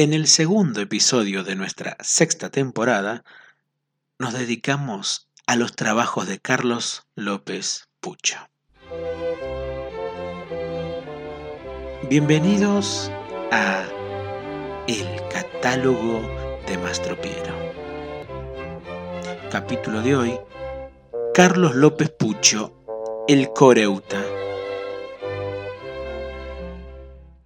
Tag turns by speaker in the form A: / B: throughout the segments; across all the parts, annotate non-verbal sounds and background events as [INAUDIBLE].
A: En el segundo episodio de nuestra sexta temporada, nos dedicamos a los trabajos de Carlos López Pucho. Bienvenidos a El catálogo de Mastropiero. Capítulo de hoy, Carlos López Pucho, el Coreuta.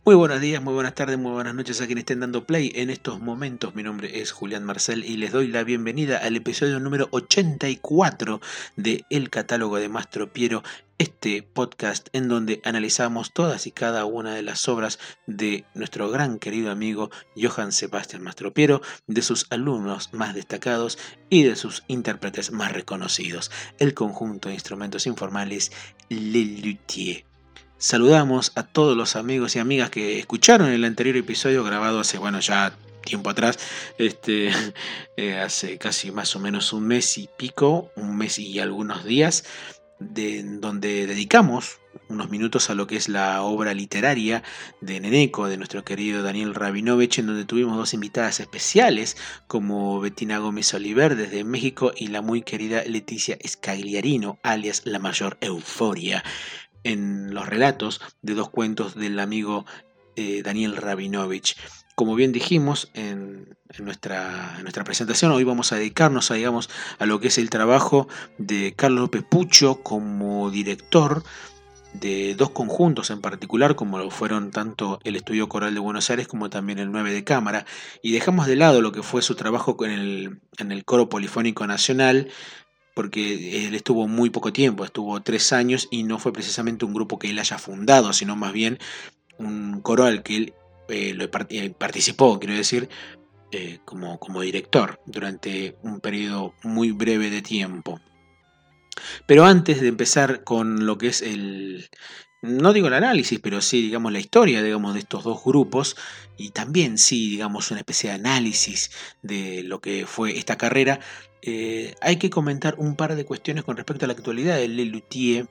A: Muy buenos días, muy buenas tardes, muy buenas noches a quienes estén dando play en estos momentos. Mi nombre es Julián Marcel y les doy la bienvenida al episodio número 84 de El Catálogo de Mastro Piero, este podcast en donde analizamos todas y cada una de las obras de nuestro gran querido amigo Johann Sebastian Mastropiero, de sus alumnos más destacados y de sus intérpretes más reconocidos, el conjunto de instrumentos informales Le Luthier. Saludamos a todos los amigos y amigas que escucharon el anterior episodio grabado hace, bueno, ya tiempo atrás, este, [LAUGHS] eh, hace casi más o menos un mes y pico, un mes y algunos días, de, donde dedicamos unos minutos a lo que es la obra literaria de Neneco, de nuestro querido Daniel Rabinovich, en donde tuvimos dos invitadas especiales, como Bettina Gómez Oliver desde México y la muy querida Leticia Scagliarino, alias La Mayor Euforia en los relatos de dos cuentos del amigo eh, Daniel Rabinovich. Como bien dijimos en, nuestra, nuestra, presentación, hoy vamos a dedicarnos a, digamos, a lo que es el trabajo de Carlos López Pucho como director de dos conjuntos en particular, como lo fueron tanto el Estudio Coral de Buenos Aires como también el 9 de Cámara, y dejamos de lado lo que fue su trabajo en el, en el Coro Polifónico Nacional, porque él estuvo muy poco tiempo, estuvo tres años y no fue precisamente un grupo que él haya fundado, sino más bien un coro al que él eh, eh, participó, quiero decir, eh, como, como director durante un periodo muy breve de tiempo. Pero antes de empezar con lo que es el, no digo el análisis, pero sí, digamos, la historia, digamos, de estos dos grupos y también, sí, digamos, una especie de análisis de lo que fue esta carrera, eh, hay que comentar un par de cuestiones con respecto a la actualidad de Lelutier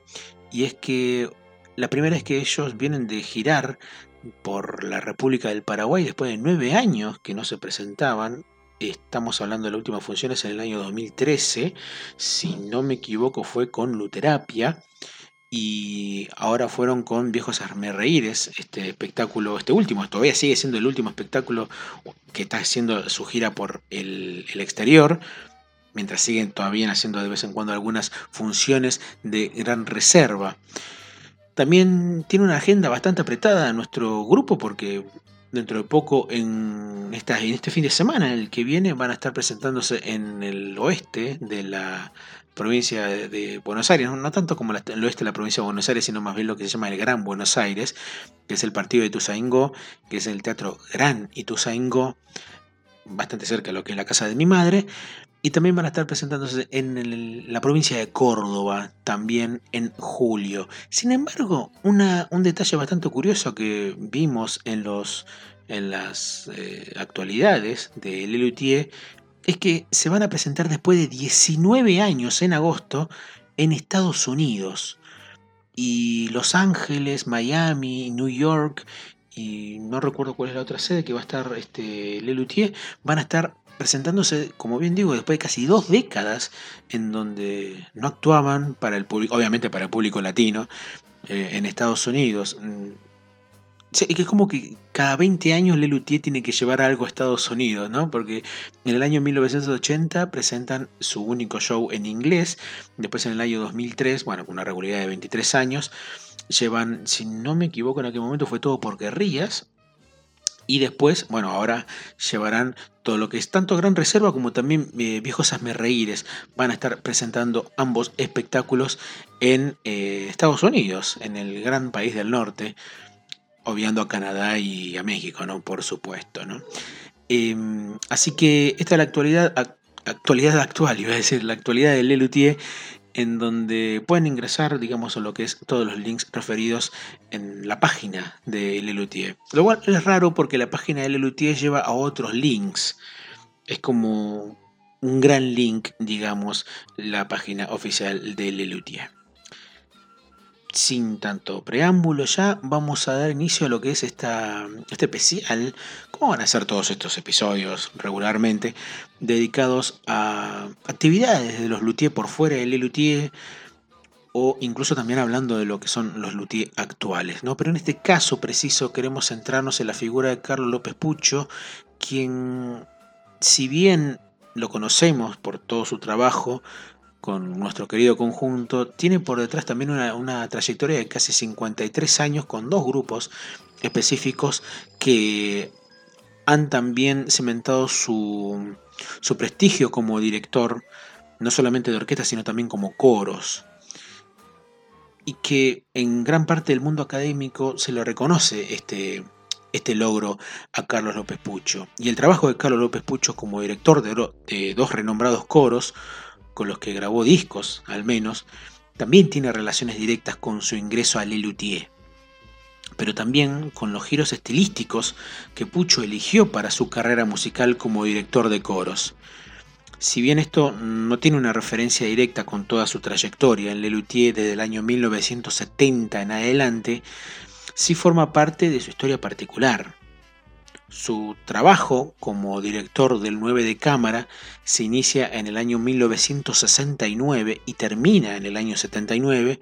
A: y es que la primera es que ellos vienen de girar por la República del Paraguay después de nueve años que no se presentaban. Estamos hablando de las últimas funciones en el año 2013, si no me equivoco fue con Luterapia y ahora fueron con Viejos Armerreíres, este espectáculo, este último, todavía sigue siendo el último espectáculo que está haciendo su gira por el exterior, mientras siguen todavía haciendo de vez en cuando algunas funciones de gran reserva. También tiene una agenda bastante apretada nuestro grupo porque dentro de poco en, esta, en este fin de semana, el que viene, van a estar presentándose en el oeste de la provincia de, Buenos Aires, no, tanto como el oeste de la provincia de Buenos Aires, sino más bien lo que se llama el Gran Buenos Aires, que es el partido de Ituzaingó, que es el Teatro Gran Ituzaingó, bastante cerca de lo que es la casa de mi madre, y también van a estar presentándose en la provincia de Córdoba, también en julio. Sin embargo, un detalle bastante curioso que vimos en, los, en las eh, actualidades de Lelutier es que se van a presentar después de 19 años en agosto en Estados Unidos. Y Los Ángeles, Miami, New York y no recuerdo cuál es la otra sede que va a estar este, Lelutier, van a estar presentándose, como bien digo, después de casi dos décadas en donde no actuaban para el público, obviamente para el público latino, eh, en Estados Unidos. Mm, que es como que cada 20 años Lelutier tiene que llevar algo a Estados Unidos, ¿no? Porque en el año 1980 presentan su único show en inglés, después en el año 2003, bueno, con una regularidad de 23 años, llevan, si no me equivoco en aquel momento fue todo por guerrillas, y después, bueno, ahora llevarán todo lo que es tanto Gran Reserva como también eh, Viejos Reíres. Van a estar presentando ambos espectáculos en eh, Estados Unidos, en el gran país del norte, obviando a Canadá y a México, ¿no? Por supuesto, ¿no? Em, así que esta es la actualidad, actualidad actual, iba a decir, la actualidad de Lelutier en donde pueden ingresar, digamos, a lo que es todos los links referidos en la página de Lelutier. Lo cual es raro porque la página de Lelutier lleva a otros links. Es como un gran link, digamos, la página oficial de Lelutier. Sin tanto preámbulo, ya vamos a dar inicio a lo que es esta, este especial, como van a ser todos estos episodios regularmente, dedicados a actividades de los luthiers por fuera del luthier, o incluso también hablando de lo que son los luthiers actuales. ¿no? Pero en este caso preciso queremos centrarnos en la figura de Carlos López Pucho, quien, si bien lo conocemos por todo su trabajo, con nuestro querido conjunto, tiene por detrás también una, trayectoria de casi 53 años con dos grupos específicos que han también cimentado su, su prestigio como director, no solamente de orquesta, sino también como coros y que en gran parte del mundo académico se le reconoce este, este logro a Carlos López Pucho. Y el trabajo de Carlos López Pucho como director de dos renombrados coros con los que grabó discos, al menos, también tiene relaciones directas con su ingreso a Lelutier, pero también con los giros estilísticos que Pucho eligió para su carrera musical como director de coros. Si bien esto no tiene una referencia directa con toda su trayectoria en Lelutier desde el año 1970 en adelante, sí forma parte de su historia particular, su trabajo como director del 9 de cámara se inicia en el año 1969 y termina en el año 79,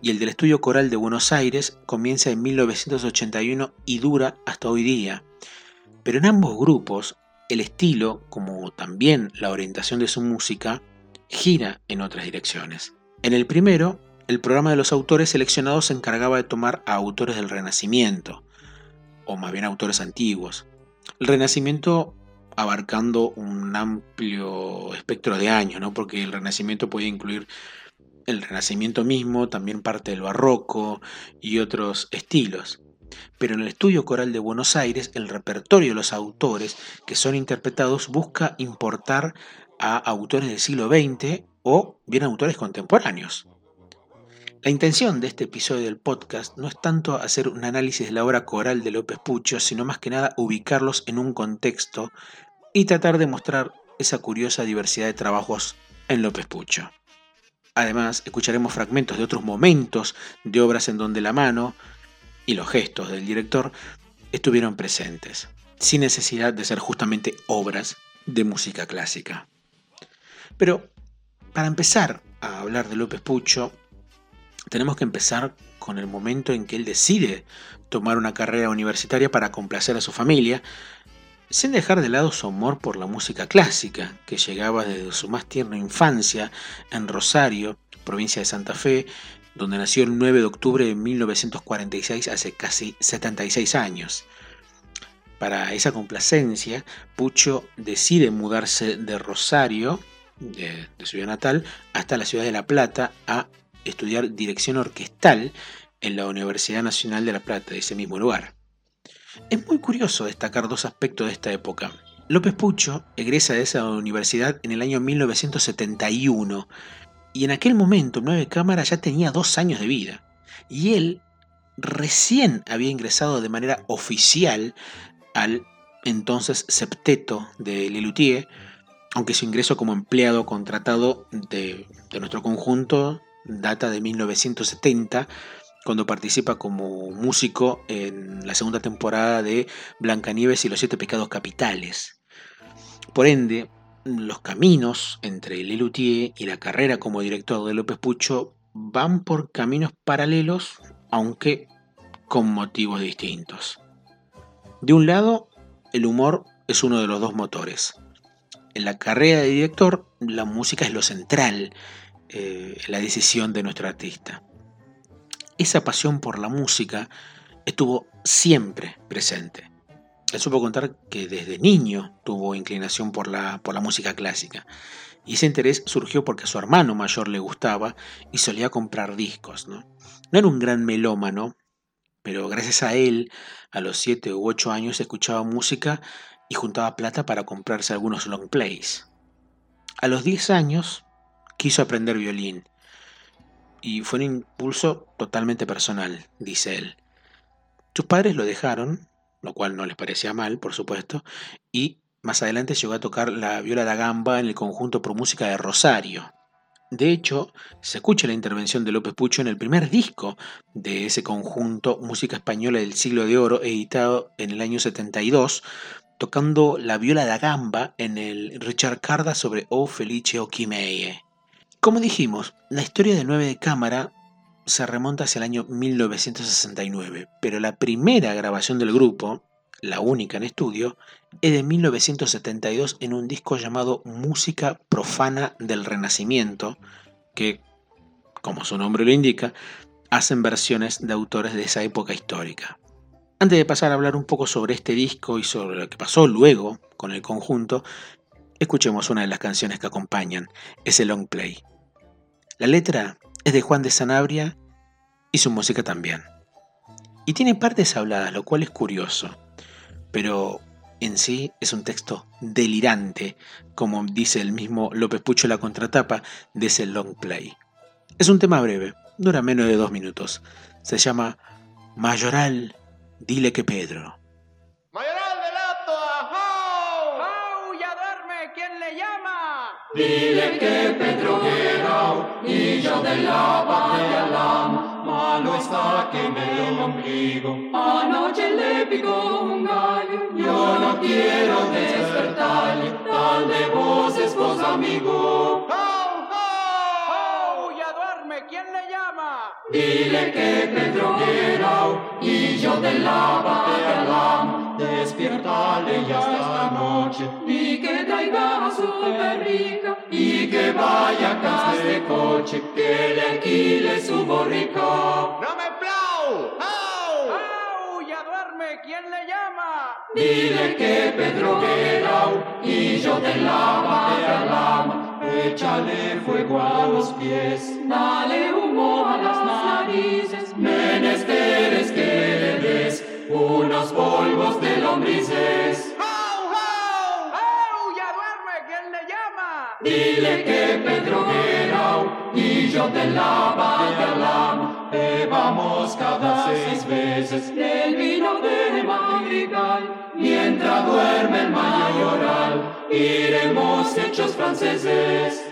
A: y el del Estudio Coral de Buenos Aires comienza en 1981 y dura hasta hoy día. Pero en ambos grupos, el estilo, como también la orientación de su música, gira en otras direcciones. En el primero, el programa de los autores seleccionados se encargaba de tomar a autores del Renacimiento, o más bien autores antiguos. El Renacimiento abarcando un amplio espectro de años, ¿no? porque el Renacimiento puede incluir el Renacimiento mismo, también parte del Barroco y otros estilos. Pero en el estudio coral de Buenos Aires, el repertorio de los autores que son interpretados busca importar a autores del siglo XX o bien autores contemporáneos. La intención de este episodio del podcast no es tanto hacer un análisis de la obra coral de López Pucho, sino más que nada ubicarlos en un contexto y tratar de mostrar esa curiosa diversidad de trabajos en López Pucho. Además, escucharemos fragmentos de otros momentos de obras en donde la mano y los gestos del director estuvieron presentes, sin necesidad de ser justamente obras de música clásica. Pero, para empezar a hablar de López Pucho, tenemos que empezar con el momento en que él decide tomar una carrera universitaria para complacer a su familia, sin dejar de lado su amor por la música clásica, que llegaba desde su más tierna infancia en Rosario, provincia de Santa Fe, donde nació el 9 de octubre de 1946, hace casi 76 años. Para esa complacencia, Pucho decide mudarse de Rosario, de, de su ciudad natal, hasta la ciudad de La Plata a estudiar dirección orquestal en la Universidad Nacional de La Plata, de ese mismo lugar. Es muy curioso destacar dos aspectos de esta época. López Pucho egresa de esa universidad en el año 1971 y en aquel momento Nueve Cámara ya tenía dos años de vida y él recién había ingresado de manera oficial al entonces septeto de Lelutier, aunque su ingreso como empleado contratado de, de nuestro conjunto data de 1970, cuando participa como músico en la segunda temporada de Blancanieves y los siete pecados capitales. Por ende, los caminos entre Lelutier y la carrera como director de López Pucho van por caminos paralelos, aunque con motivos distintos. De un lado, el humor es uno de los dos motores. En la carrera de director, la música es lo central, eh, la decisión de nuestro artista. Esa pasión por la música estuvo siempre presente. Él supo contar que desde niño tuvo inclinación por la, por la música clásica. Y ese interés surgió porque a su hermano mayor le gustaba y solía comprar discos. ¿no? no era un gran melómano, pero gracias a él, a los 7 u 8 años escuchaba música y juntaba plata para comprarse algunos long plays. A los 10 años quiso aprender violín. Y fue un impulso totalmente personal, dice él. Sus padres lo dejaron, lo cual no les parecía mal, por supuesto, y más adelante llegó a tocar la viola da gamba en el conjunto por música de Rosario. De hecho, se escucha la intervención de López Pucho en el primer disco de ese conjunto Música Española del Siglo de Oro, editado en el año 72, tocando la viola da gamba en el Richard Carda sobre O Felice o. Como dijimos, la historia de 9 de cámara se remonta hacia el año 1969, pero la primera grabación del grupo, la única en estudio, es de 1972 en un disco llamado Música Profana del Renacimiento, que, como su nombre lo indica, hacen versiones de autores de esa época histórica. Antes de pasar a hablar un poco sobre este disco y sobre lo que pasó luego con el conjunto, escuchemos una de las canciones que acompañan ese long play. La letra es de Juan de Sanabria y su música también. Y tiene partes habladas, lo cual es curioso, pero en sí es un texto delirante, como dice el mismo López Pucho la contratapa de ese long play. Es un tema breve, dura menos de dos minutos. Se llama Mayoral, dile que Pedro.
B: Dile que Pedro Guerrao y yo de la Bajalam, malo está que me el ombligo. Anoche le picó un gallo, yo no quiero despertarle, tal de vos es vos amigo.
C: ¡Jau! ¡Jau! ¡Ya duerme! ¿Quién le llama?
B: Dile que Pedro Guerrao y yo de la Bajalam, despiértale ya esta noche que traiga a su perrica y que vaya a casa de coche, que le alquile su borrica.
C: ¡No me plau! ¡Jau! ¡Jau! ¡Ya duerme! ¿Quién le llama?
B: Dile que Pedro Guerrao y yo de la Bajalam, échale fuego a los pies, dale humo a las narices, menesteres que le des unos polvos de lombrices.
C: ¡Jau! ¡Jau! ¡Jau! ¡Ya duerme! ¿Quién le llama?
B: Dile que Pedro Guerrao y yo de la Bajalam bebamos cada seis veces el vino de madrigal mientras duerme el mayoral iremos hechos franceses.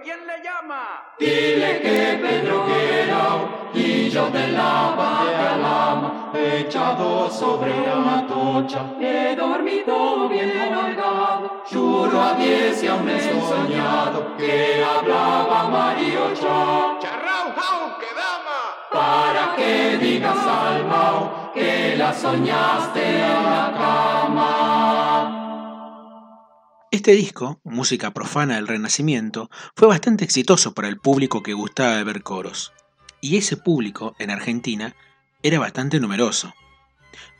C: ¿Quién le llama?
B: Dile que Pedro Guerrao y yo de la Bajalam echado sobre la tocha he dormido bien holgado juro a diez y aún he soñado que hablaba Mariocha
C: ¡Charrao! ¡Jau! ¡Que dama!
B: para que digas al Mao que la soñaste en la cama.
A: Este disco, música profana del Renacimiento, fue bastante exitoso para el público que gustaba de ver coros. Y ese público, en Argentina, era bastante numeroso.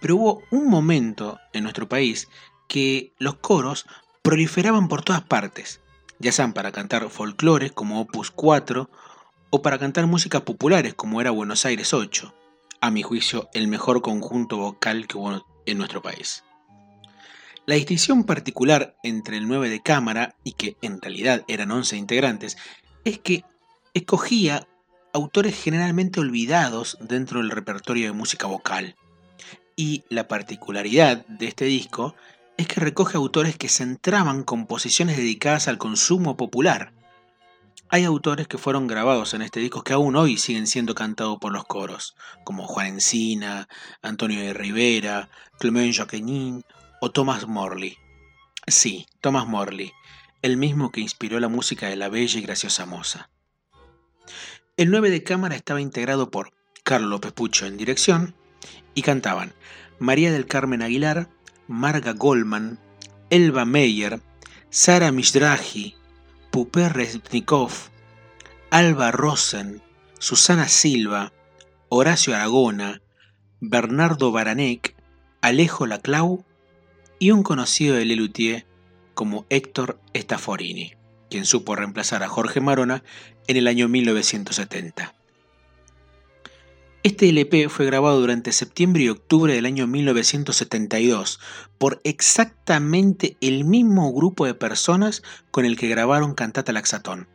A: Pero hubo un momento en nuestro país que los coros proliferaban por todas partes, ya sean para cantar folclores como Opus 4 o para cantar músicas populares como era Buenos Aires 8, a mi juicio el mejor conjunto vocal que hubo en nuestro país. La distinción particular entre el 9 de cámara y que en realidad eran 11 integrantes es que escogía autores generalmente olvidados dentro del repertorio de música vocal. Y la particularidad de este disco es que recoge autores que centraban composiciones dedicadas al consumo popular. Hay autores que fueron grabados en este disco que aún hoy siguen siendo cantados por los coros, como Juan Encina, Antonio de Rivera, Clement Jacquemin o Thomas Morley. Sí, Thomas Morley, el mismo que inspiró la música de la bella y graciosa moza. El 9 de cámara estaba integrado por Carlos López en dirección y cantaban María del Carmen Aguilar, Marga Goldman, Elba Meyer, Sara Mishdrahi, Pupé Resnikov, Alba Rosen, Susana Silva, Horacio Aragona, Bernardo Baranek, Alejo Laclau y un conocido de Lelutier como Héctor Staforini, quien supo reemplazar a Jorge Marona en el año 1970. Este LP fue grabado durante septiembre y octubre del año 1972 por exactamente el mismo grupo de personas con el que grabaron Cantata Laxatón.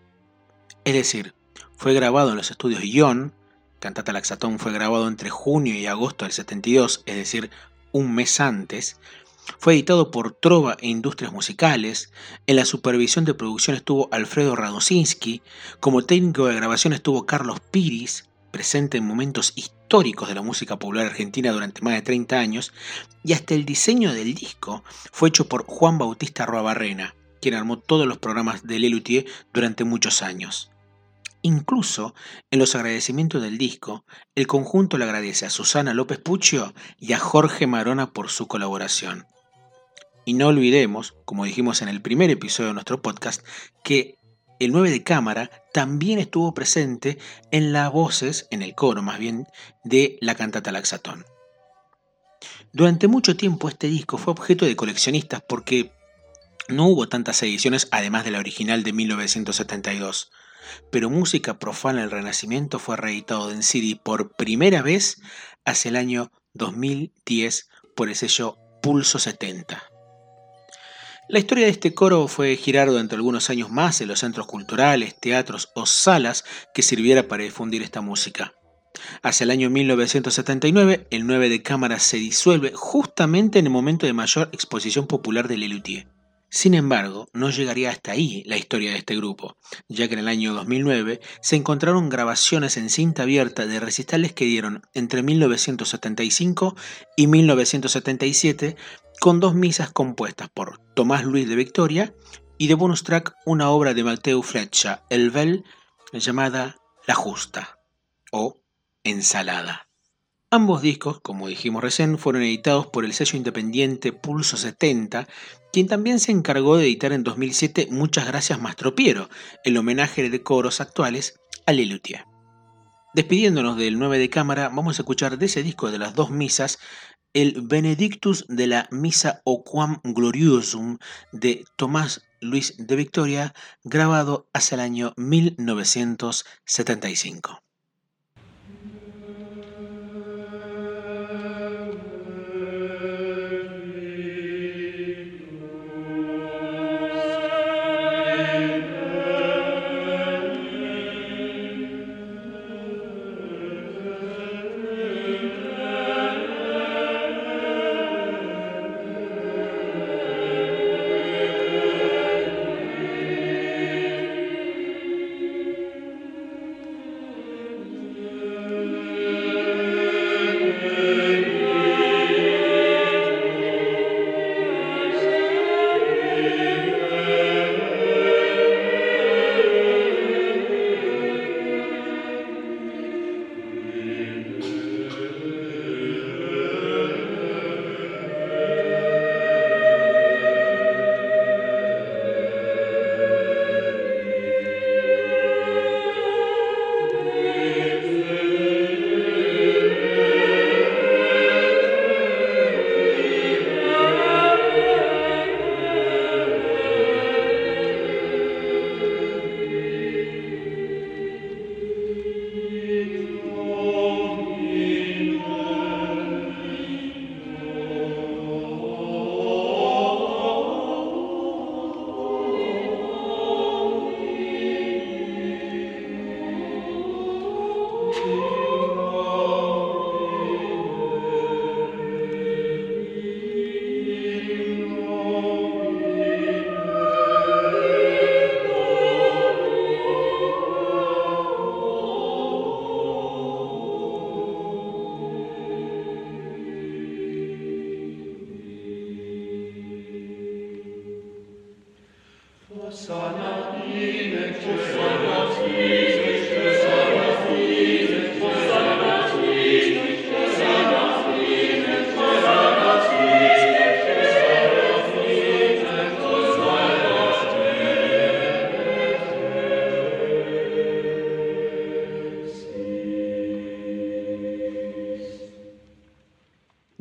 A: Es decir, fue grabado en los estudios Ion, Cantata Laxatón fue grabado entre junio y agosto del 72, es decir, un mes antes, Fue editado por Trova e Industrias Musicales. En la supervisión de producción estuvo Alfredo Radosinski. Como técnico de grabación estuvo Carlos Piris, presente en momentos históricos de la música popular argentina durante más de 30 años. Y hasta el diseño del disco fue hecho por Juan Bautista Barrena, quien armó todos los programas de Lelutier durante muchos años. Incluso en los agradecimientos del disco, el conjunto le agradece a Susana López Puccio y a Jorge Marona por su colaboración. Y no olvidemos, como dijimos en el primer episodio de nuestro podcast, que el 9 de cámara también estuvo presente en las voces, en el coro más bien, de la cantata Laxatón. Durante mucho tiempo este disco fue objeto de coleccionistas porque no hubo tantas ediciones además de la original de 1972 pero Música Profana del Renacimiento fue reeditado en CD por primera vez hacia el año 2010 por el sello Pulso 70. La historia de este coro fue girar durante algunos años más en los centros culturales, teatros o salas que sirviera para difundir esta música. Hacia el año 1979, el 9 de cámara se disuelve justamente en el momento de mayor exposición popular de Lelutier. Sin embargo, no llegaría hasta ahí la historia de este grupo, ya que en el año 2009 se encontraron grabaciones en cinta abierta de recitales que dieron entre 1975 y 1977 con dos misas compuestas por Tomás Luis de Victoria y de bonus track una obra de Mateo Fletcher, El Bell, llamada La Justa o Ensalada. Ambos discos, como dijimos recién, fueron editados por el sello independiente Pulso 70, quien también se encargó de editar en 2007 Muchas Gracias Mastro Piero, el homenaje de coros actuales a Lelutier. Despidiéndonos del 9 de cámara, vamos a escuchar de ese disco de las dos misas el Benedictus de la Misa Oquam Gloriosum de Tomás Luis de Victoria, grabado hacia el año 1975.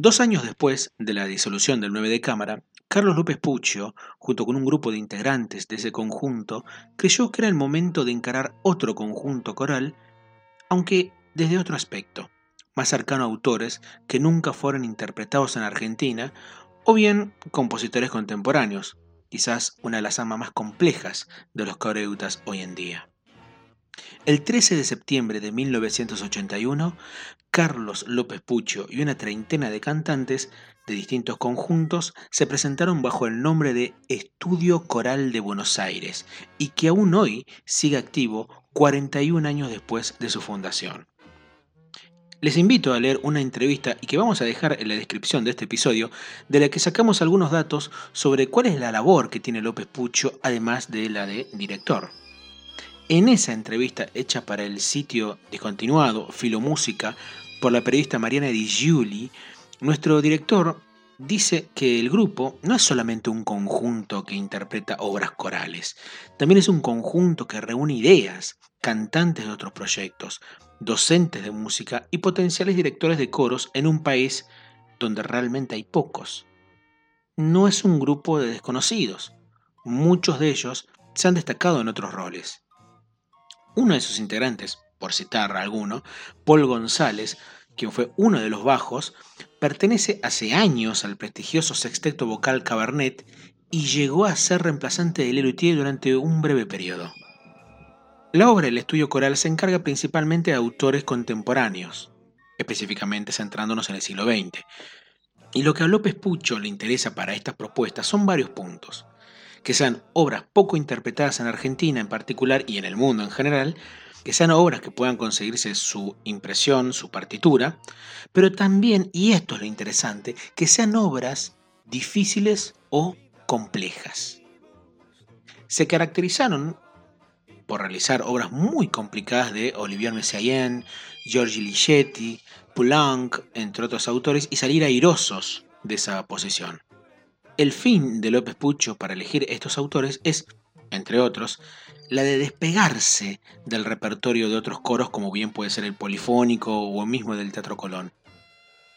A: Dos años después de la disolución del 9 de Cámara, Carlos López Puccio, junto con un grupo de integrantes de ese conjunto, creyó que era el momento de encarar otro conjunto coral, aunque desde otro aspecto, más cercano a autores que nunca fueron interpretados en Argentina, o bien compositores contemporáneos, quizás una de las amas más complejas de los coreutas hoy en día. El 13 de septiembre de 1981, Carlos López Pucho y una treintena de cantantes de distintos conjuntos se presentaron bajo el nombre de Estudio Coral de Buenos Aires y que aún hoy sigue activo 41 años después de su fundación. Les invito a leer una entrevista y que vamos a dejar en la descripción de este episodio, de la que sacamos algunos datos sobre cuál es la labor que tiene López Pucho, además de la de director. En esa entrevista hecha para el sitio descontinuado Filomúsica por la periodista Mariana Di Giuli, nuestro director dice que el grupo no es solamente un conjunto que interpreta obras corales, también es un conjunto que reúne ideas, cantantes de otros proyectos, docentes de música y potenciales directores de coros en un país donde realmente hay pocos. No es un grupo de desconocidos, muchos de ellos se han destacado en otros roles. Uno de sus integrantes, por citar alguno, Paul González, quien fue uno de los bajos, pertenece hace años al prestigioso sexteto vocal Cabernet y llegó a ser reemplazante de Lelutier durante un breve periodo. La obra del estudio coral se encarga principalmente de autores contemporáneos, específicamente centrándonos en el siglo XX. Y lo que a López Pucho le interesa para estas propuestas son varios puntos. Que sean obras poco interpretadas en Argentina en particular y en el mundo en general, que sean obras que puedan conseguirse su impresión, su partitura, pero también, y esto es lo interesante, que sean obras difíciles o complejas. Se caracterizaron por realizar obras muy complicadas de Olivier Messiaen, Giorgi Ligeti, Poulenc, entre otros autores, y salir airosos de esa posición. El fin de López Pucho para elegir estos autores es, entre otros, la de despegarse del repertorio de otros coros como bien puede ser el polifónico o el mismo del Teatro Colón.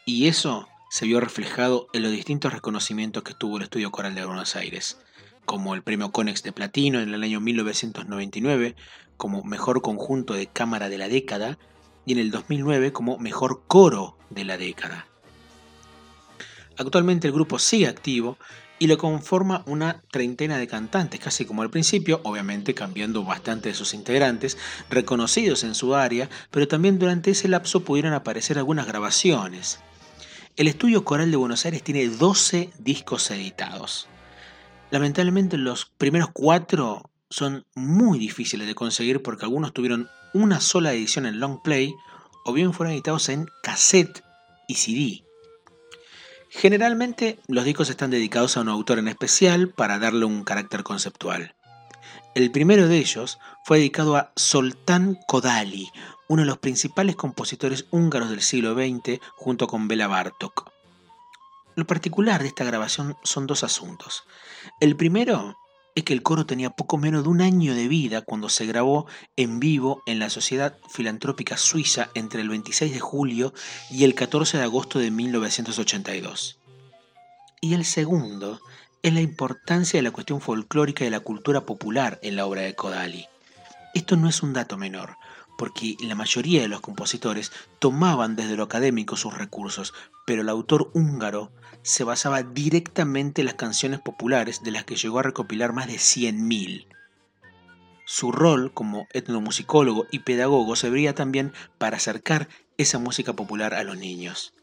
A: Y eso se vio reflejado en los distintos reconocimientos que tuvo el Estudio Coral de Buenos Aires, como el Premio Conex de Platino en el año 1999, como Mejor Conjunto de Cámara de la Década, y en el 2009 como Mejor Coro de la Década. Actualmente el grupo sigue activo y lo conforma una treintena de cantantes, casi como al principio, obviamente cambiando bastante de sus integrantes, reconocidos en su área, pero también durante ese lapso pudieron aparecer algunas grabaciones. El Estudio Coral de Buenos Aires tiene 12 discos editados. Lamentablemente los primeros cuatro son muy difíciles de conseguir porque algunos tuvieron una sola edición en long play o bien fueron editados en cassette y CD. Generalmente los discos están dedicados a un autor en especial para darle un carácter conceptual. El primero de ellos fue dedicado a Soltán Kodali, uno de los principales compositores húngaros del siglo XX junto con Bela Bartok. Lo particular de esta grabación son dos asuntos. El primero es que el coro tenía poco menos de un año de vida cuando se grabó en vivo en la Sociedad Filantrópica Suiza entre el 26 de julio y el 14 de agosto de 1982. Y el segundo es la importancia de la cuestión folclórica y de la cultura popular en la obra de Kodali. Esto no es un dato menor, porque la mayoría de los compositores tomaban desde lo académico sus recursos, pero el autor húngaro se basaba directamente en las canciones populares de las que llegó a recopilar más de 100.000. Su rol como etnomusicólogo y pedagogo serviría también para acercar esa música popular a los niños.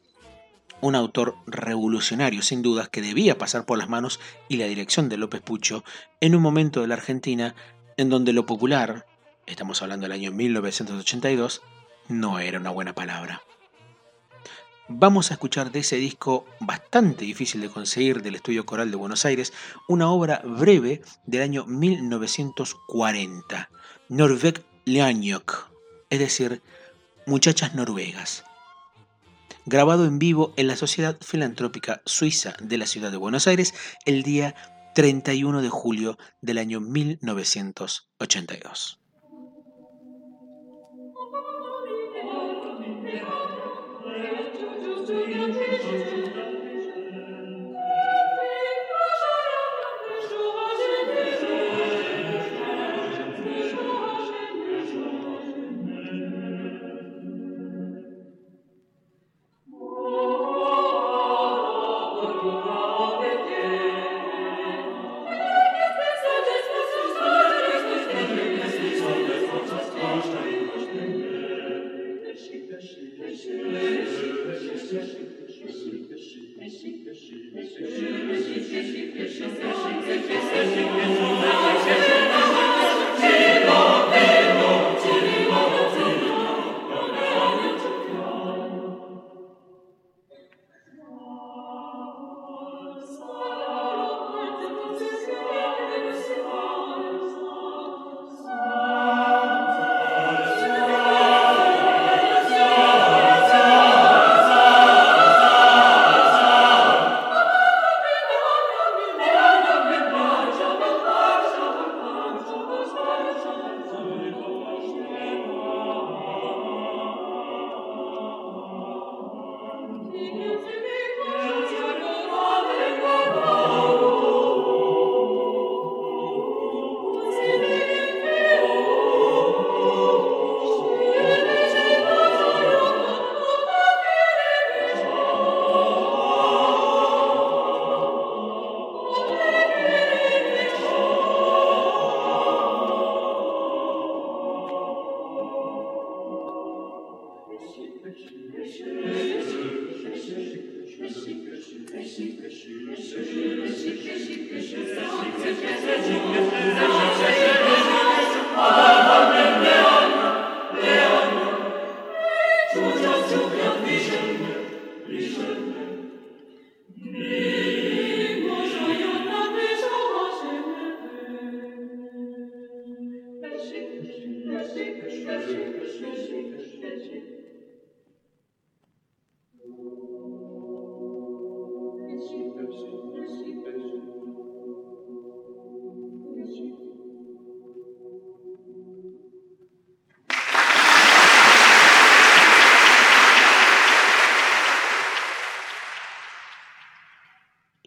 A: Un autor revolucionario sin dudas que debía pasar por las manos y la dirección de López Pucho en un momento de la Argentina en donde lo popular, estamos hablando del año 1982, no era una buena palabra vamos a escuchar de ese disco bastante difícil de conseguir del Estudio Coral de Buenos Aires, una obra breve del año 1940, Norveg Leanyok, es decir, Muchachas Noruegas. Grabado en vivo en la Sociedad Filantrópica Suiza de la Ciudad de Buenos Aires el día 31 de julio del año 1982. Amen.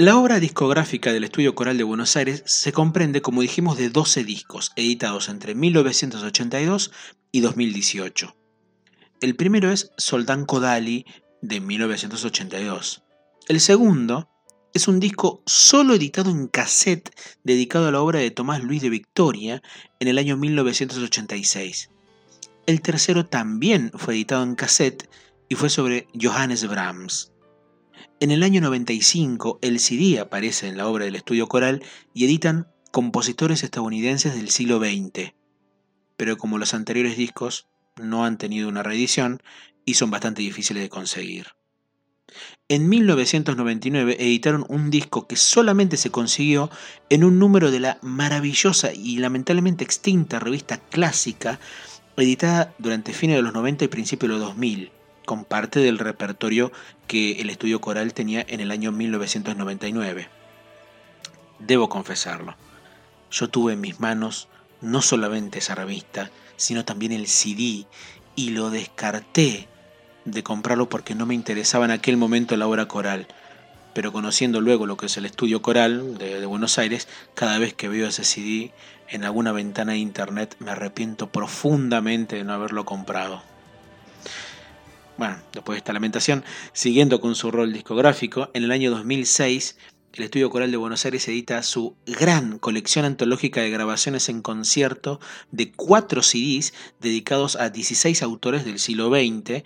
A: La obra discográfica del Estudio Coral de Buenos Aires se comprende, como dijimos, de 12 discos, editados entre 1982 y 2018. El primero es Soldán Kodali, de 1982. El segundo es un disco solo editado en cassette dedicado a la obra de Tomás Luis de Victoria en el año 1986. El tercero también fue editado en cassette y fue sobre Johannes Brahms. En el año 95 el CD aparece en la obra del estudio coral y editan compositores estadounidenses del siglo XX, pero como los anteriores discos no han tenido una reedición y son bastante difíciles de conseguir. En 1999 editaron un disco que solamente se consiguió en un número de la maravillosa y lamentablemente extinta revista clásica, editada durante fines de los 90 y principios de los 2000 con parte del repertorio que el estudio coral tenía en el año 1999. Debo confesarlo, yo tuve en mis manos no solamente esa revista, sino también el CD y lo descarté de comprarlo porque no me interesaba en aquel momento la obra coral. Pero conociendo luego lo que es el estudio coral de, de Buenos Aires, cada vez que veo ese CD en alguna ventana de internet me arrepiento profundamente de no haberlo comprado. Bueno, después de esta lamentación, siguiendo con su rol discográfico, en el año 2006 el Estudio Coral de Buenos Aires edita su gran colección antológica de grabaciones en concierto de cuatro CDs dedicados a 16 autores del siglo XX,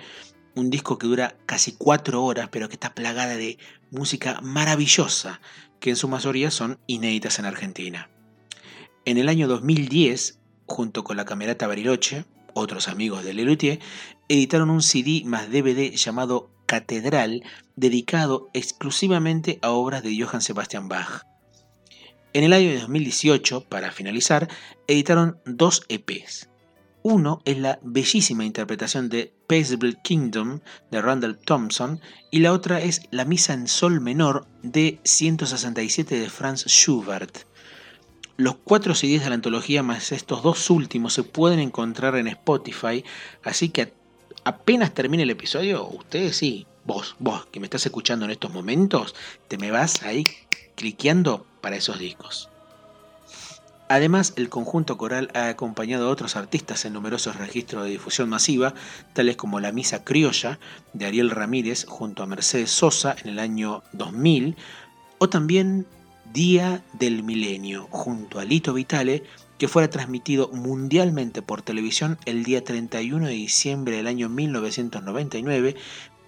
A: un disco que dura casi cuatro horas, pero que está plagada de música maravillosa, que en su mayoría son inéditas en Argentina. En el año 2010, junto con la Camerata Bariloche, otros amigos de Lelutier, editaron un CD más DVD llamado Catedral, dedicado exclusivamente a obras de Johann Sebastian Bach. En el año 2018, para finalizar, editaron dos EPs. Uno es la bellísima interpretación de Peaceable Kingdom de Randall Thompson y la otra es la Misa en Sol Menor de 167 de Franz Schubert. Los cuatro CDs de la antología más estos dos últimos se pueden encontrar en Spotify, así que apenas termine el episodio, ustedes sí, vos, vos que me estás escuchando en estos momentos, te me vas ahí cliqueando para esos discos. Además, el conjunto coral ha acompañado a otros artistas en numerosos registros de difusión masiva, tales como La Misa Criolla de Ariel Ramírez junto a Mercedes Sosa en el año 2000, o también Día del Milenio, junto a Lito Vitale, que fuera transmitido mundialmente por televisión el día 31 de diciembre del año 1999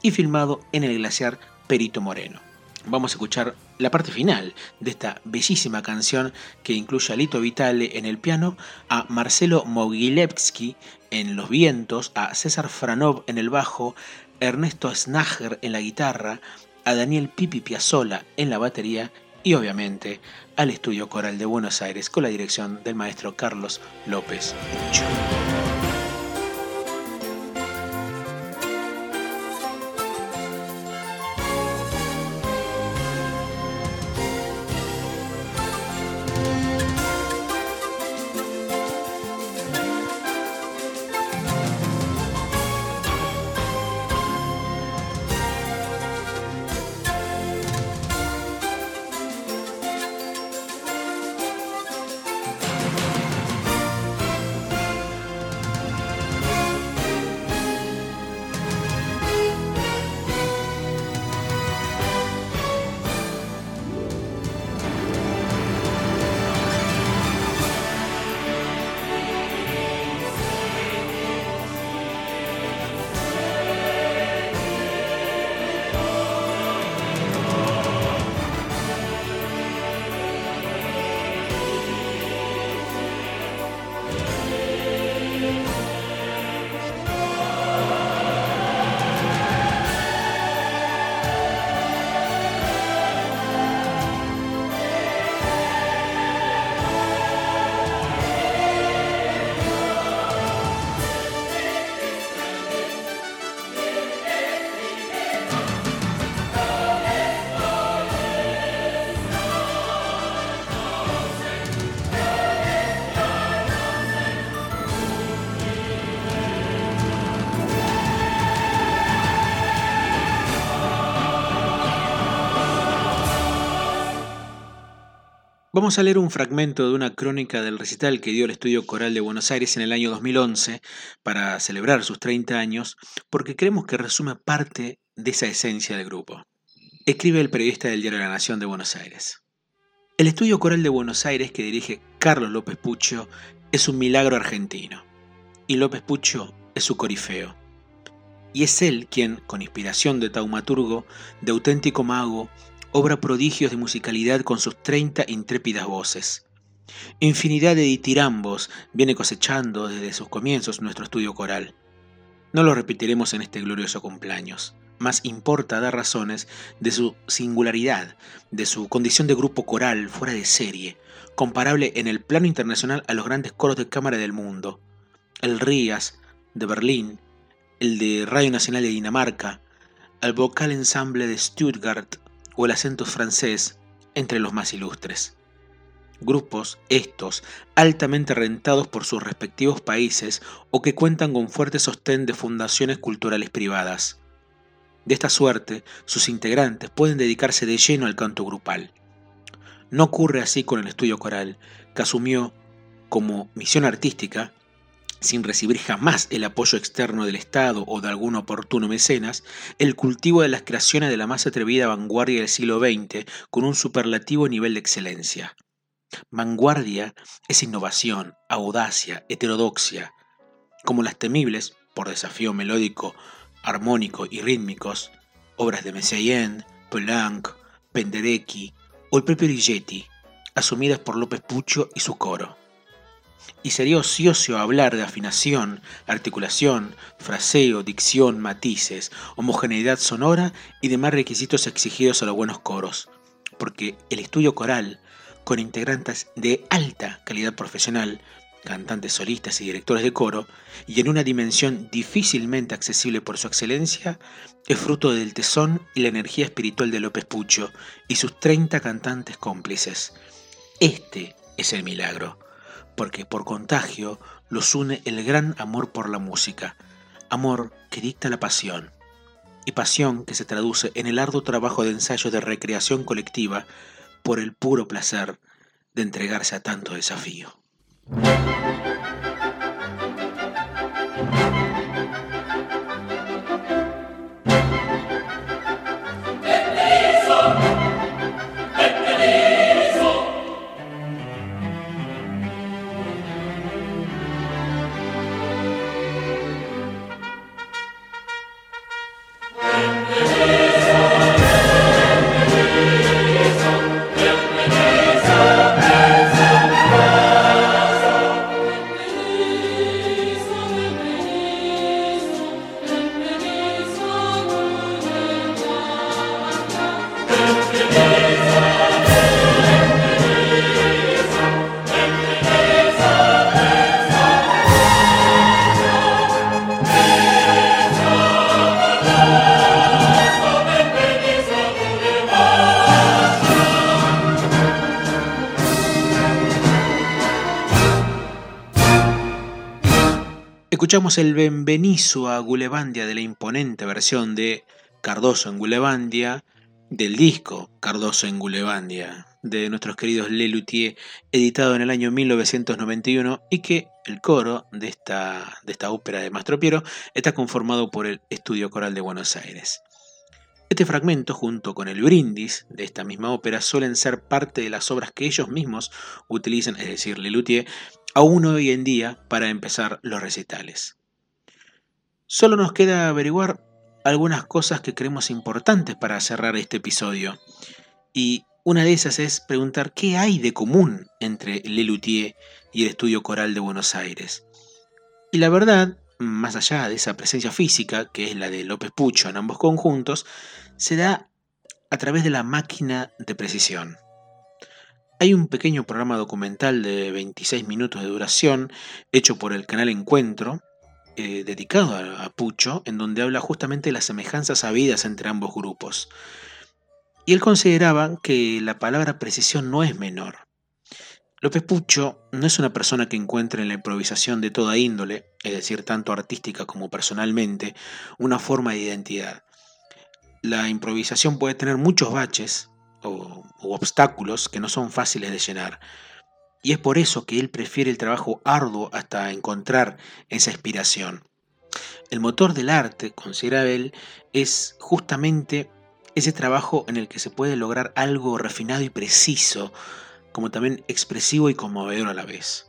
A: y filmado en el glaciar Perito Moreno. vamos a escuchar la parte final de esta bellísima canción que incluye a Lito Vitale en el piano, a Marcelo Mogilevsky en los vientos, a César Franov en el bajo, Ernesto Snager en la guitarra, a Daniel Pipi Piazzolla en la batería y obviamente al estudio coral de Buenos Aires con la dirección del maestro Carlos López. Vamos a leer un fragmento de una crónica del recital que dio el Estudio Coral de Buenos Aires en el año 2011 para celebrar sus 30 años, porque creemos que resume parte de esa esencia del grupo. Escribe el periodista del diario La Nación de Buenos Aires. El Estudio Coral de Buenos Aires que dirige Carlos López Pucho es un milagro argentino, y López Pucho es su corifeo. Y es él quien, con inspiración de taumaturgo, de auténtico mago, obra prodigios de musicalidad con sus 30 intrépidas voces. Infinidad de ditirambos viene cosechando desde sus comienzos nuestro estudio coral. No lo repetiremos en este glorioso cumpleaños, más importa dar razones de su singularidad, de su condición de grupo coral fuera de serie, comparable en el plano internacional a los grandes coros de cámara del mundo. El RIAS de Berlín, el de Radio Nacional de Dinamarca, el Vocal Ensemble de Stuttgart o el acento francés entre los más ilustres. Grupos, estos, altamente rentados por sus respectivos países o que cuentan con fuerte sostén de fundaciones culturales privadas. De esta suerte, sus integrantes pueden dedicarse de lleno al canto grupal. No ocurre así con el estudio coral, que asumió como misión artística sin recibir jamás el apoyo externo del Estado o de algún oportuno mecenas, el cultivo de las creaciones de la más atrevida vanguardia del siglo XX con un superlativo nivel de excelencia. Vanguardia es innovación, audacia, heterodoxia, como las temibles, por desafío melódico, armónico y rítmicos, obras de Messiaen, Poulenc, Penderecki o el propio Rigetti, asumidas por López Pucho y su coro y sería ocioso hablar de afinación, articulación, fraseo, dicción, matices, homogeneidad sonora y demás requisitos exigidos a los buenos coros, porque el estudio coral, con integrantes de alta calidad profesional, cantantes solistas y directores de coro, y en una dimensión difícilmente accesible por su excelencia, es fruto del tesón y la energía espiritual de López Pucho y sus 30 cantantes cómplices. Este es el milagro porque por contagio los une el gran amor por la música, amor que dicta la pasión, y pasión que se traduce en el arduo trabajo de ensayo de recreación colectiva por el puro placer de entregarse a tanto desafío. El Benvenizo a Gulebandia de la imponente versión de Cardoso en Gulebandia, del disco Cardoso en Gulebandia, de nuestros queridos Lelutier, editado en el año 1991 y que el coro de esta, de esta ópera de Mastro Piero está conformado por el Estudio Coral de Buenos Aires. Este fragmento, junto con el brindis de esta misma ópera, suelen ser parte de las obras que ellos mismos utilizan, es decir, Lelutier, aún hoy en día para empezar los recitales. Solo nos queda averiguar algunas cosas que creemos importantes para cerrar este episodio. Y una de esas es preguntar qué hay de común entre Lelutier y el Estudio Coral de Buenos Aires. Y la verdad, más allá de esa presencia física, que es la de López Pucho en ambos conjuntos, se da a través de la máquina de precisión. Hay un pequeño programa documental de 26 minutos de duración hecho por el canal Encuentro, eh, dedicado a, a, Pucho, en donde habla justamente de las semejanzas habidas entre ambos grupos. Y él consideraba que la palabra precisión no es menor. López Pucho no es una persona que encuentre en la improvisación de toda índole, es decir, tanto artística como personalmente, una forma de identidad. La improvisación puede tener muchos baches, o, obstáculos que no son fáciles de llenar. Y es por eso que él prefiere el trabajo arduo hasta encontrar esa inspiración. El motor del arte, considera él, es justamente ese trabajo en el que se puede lograr algo refinado y preciso, como también expresivo y conmovedor a la vez.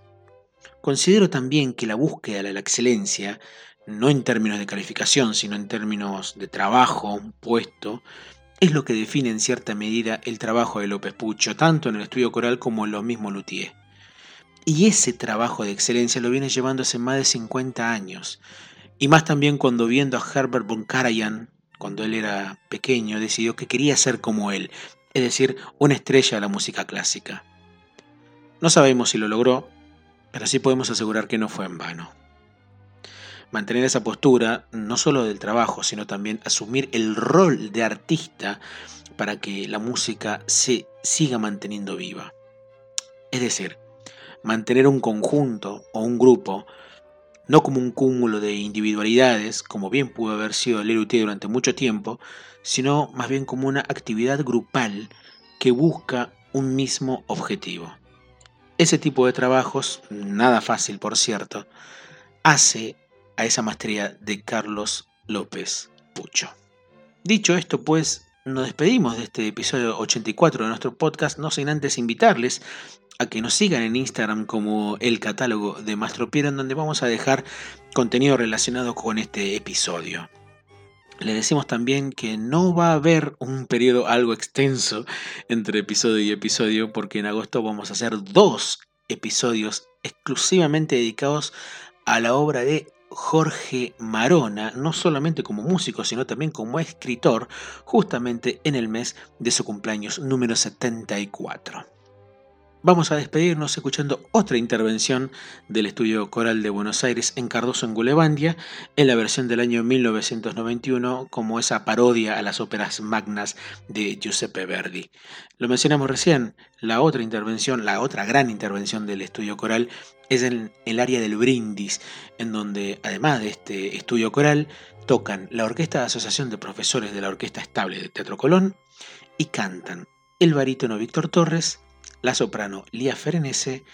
A: Considero también que la búsqueda de la excelencia, no en términos de calificación, sino en términos de trabajo, puesto, es lo que define en cierta medida el trabajo de López Pucho, tanto en el estudio coral como en los mismos luthier. Y ese trabajo de excelencia lo viene llevando hace más de 50 años. Y más también cuando viendo a Herbert von Karajan, cuando él era pequeño, decidió que quería ser como él, es decir, una estrella de la música clásica. No sabemos si lo logró, pero sí podemos asegurar que no fue en vano mantener esa postura, no solo del trabajo, sino también asumir el rol de artista para que la música se siga manteniendo viva. Es decir, mantener un conjunto o un grupo no como un cúmulo de individualidades, como bien pudo haber sido el durante mucho tiempo, sino más bien como una actividad grupal que busca un mismo objetivo. Ese tipo de trabajos, nada fácil por cierto, hace a esa maestría de Carlos López Pucho. Dicho esto, pues nos despedimos de este episodio 84 de nuestro podcast, no sin antes invitarles a que nos sigan en Instagram como el catálogo de Mastro Piero, en donde vamos a dejar contenido relacionado con este episodio. Le decimos también que no va a haber un periodo algo extenso entre episodio y episodio, porque en agosto vamos a hacer dos episodios exclusivamente dedicados a la obra de Jorge Marona, no solamente como músico, sino también como escritor, justamente en el mes de su cumpleaños número 74. Vamos a despedirnos escuchando otra intervención del Estudio Coral de Buenos Aires en Cardoso en Gulebandia, en la versión del año 1991, como esa parodia a las óperas magnas de Giuseppe Verdi. Lo mencionamos recién, la otra intervención, la otra gran intervención del Estudio Coral es en el área del brindis, en donde además de este estudio coral, tocan la Orquesta de Asociación de Profesores de la Orquesta Estable de Teatro Colón y cantan el barítono Víctor Torres, la soprano Lía Ferenese,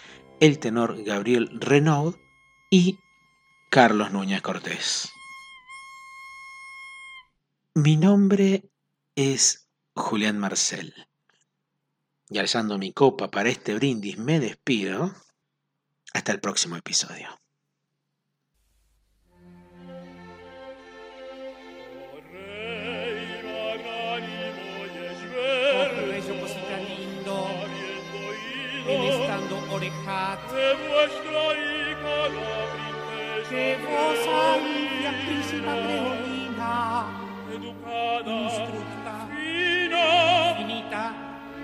A: el tenor Gabriel Renaud y Carlos Núñez Cortés. Mi nombre es Julián Marcel. Y alzando mi copa para este brindis me despido. Hasta el próximo episodio.
D: De vuestra hija la princesa que vos había príncipa predomina educada instructa fina finita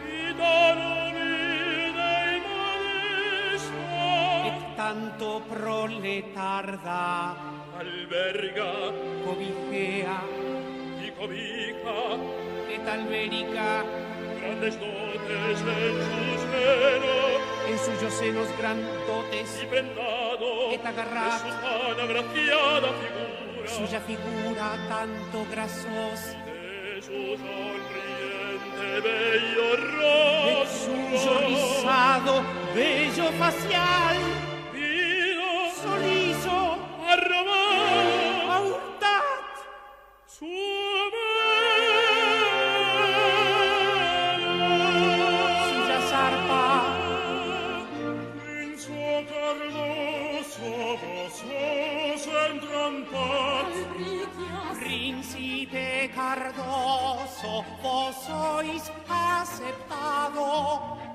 D: y tan unida y modesta et tanto proletarda alberga cobijea y cobija et alberica grandes dotes en su seno en suyos senos grandotes. Y prendados agraciado
E: Et agarrat.
D: de su tan agraciada figura
E: suya figura tanto grasosa,
D: de su sonriente bello
E: de
D: rostro
E: suyo rizado, bello facial, vos sois aceptado.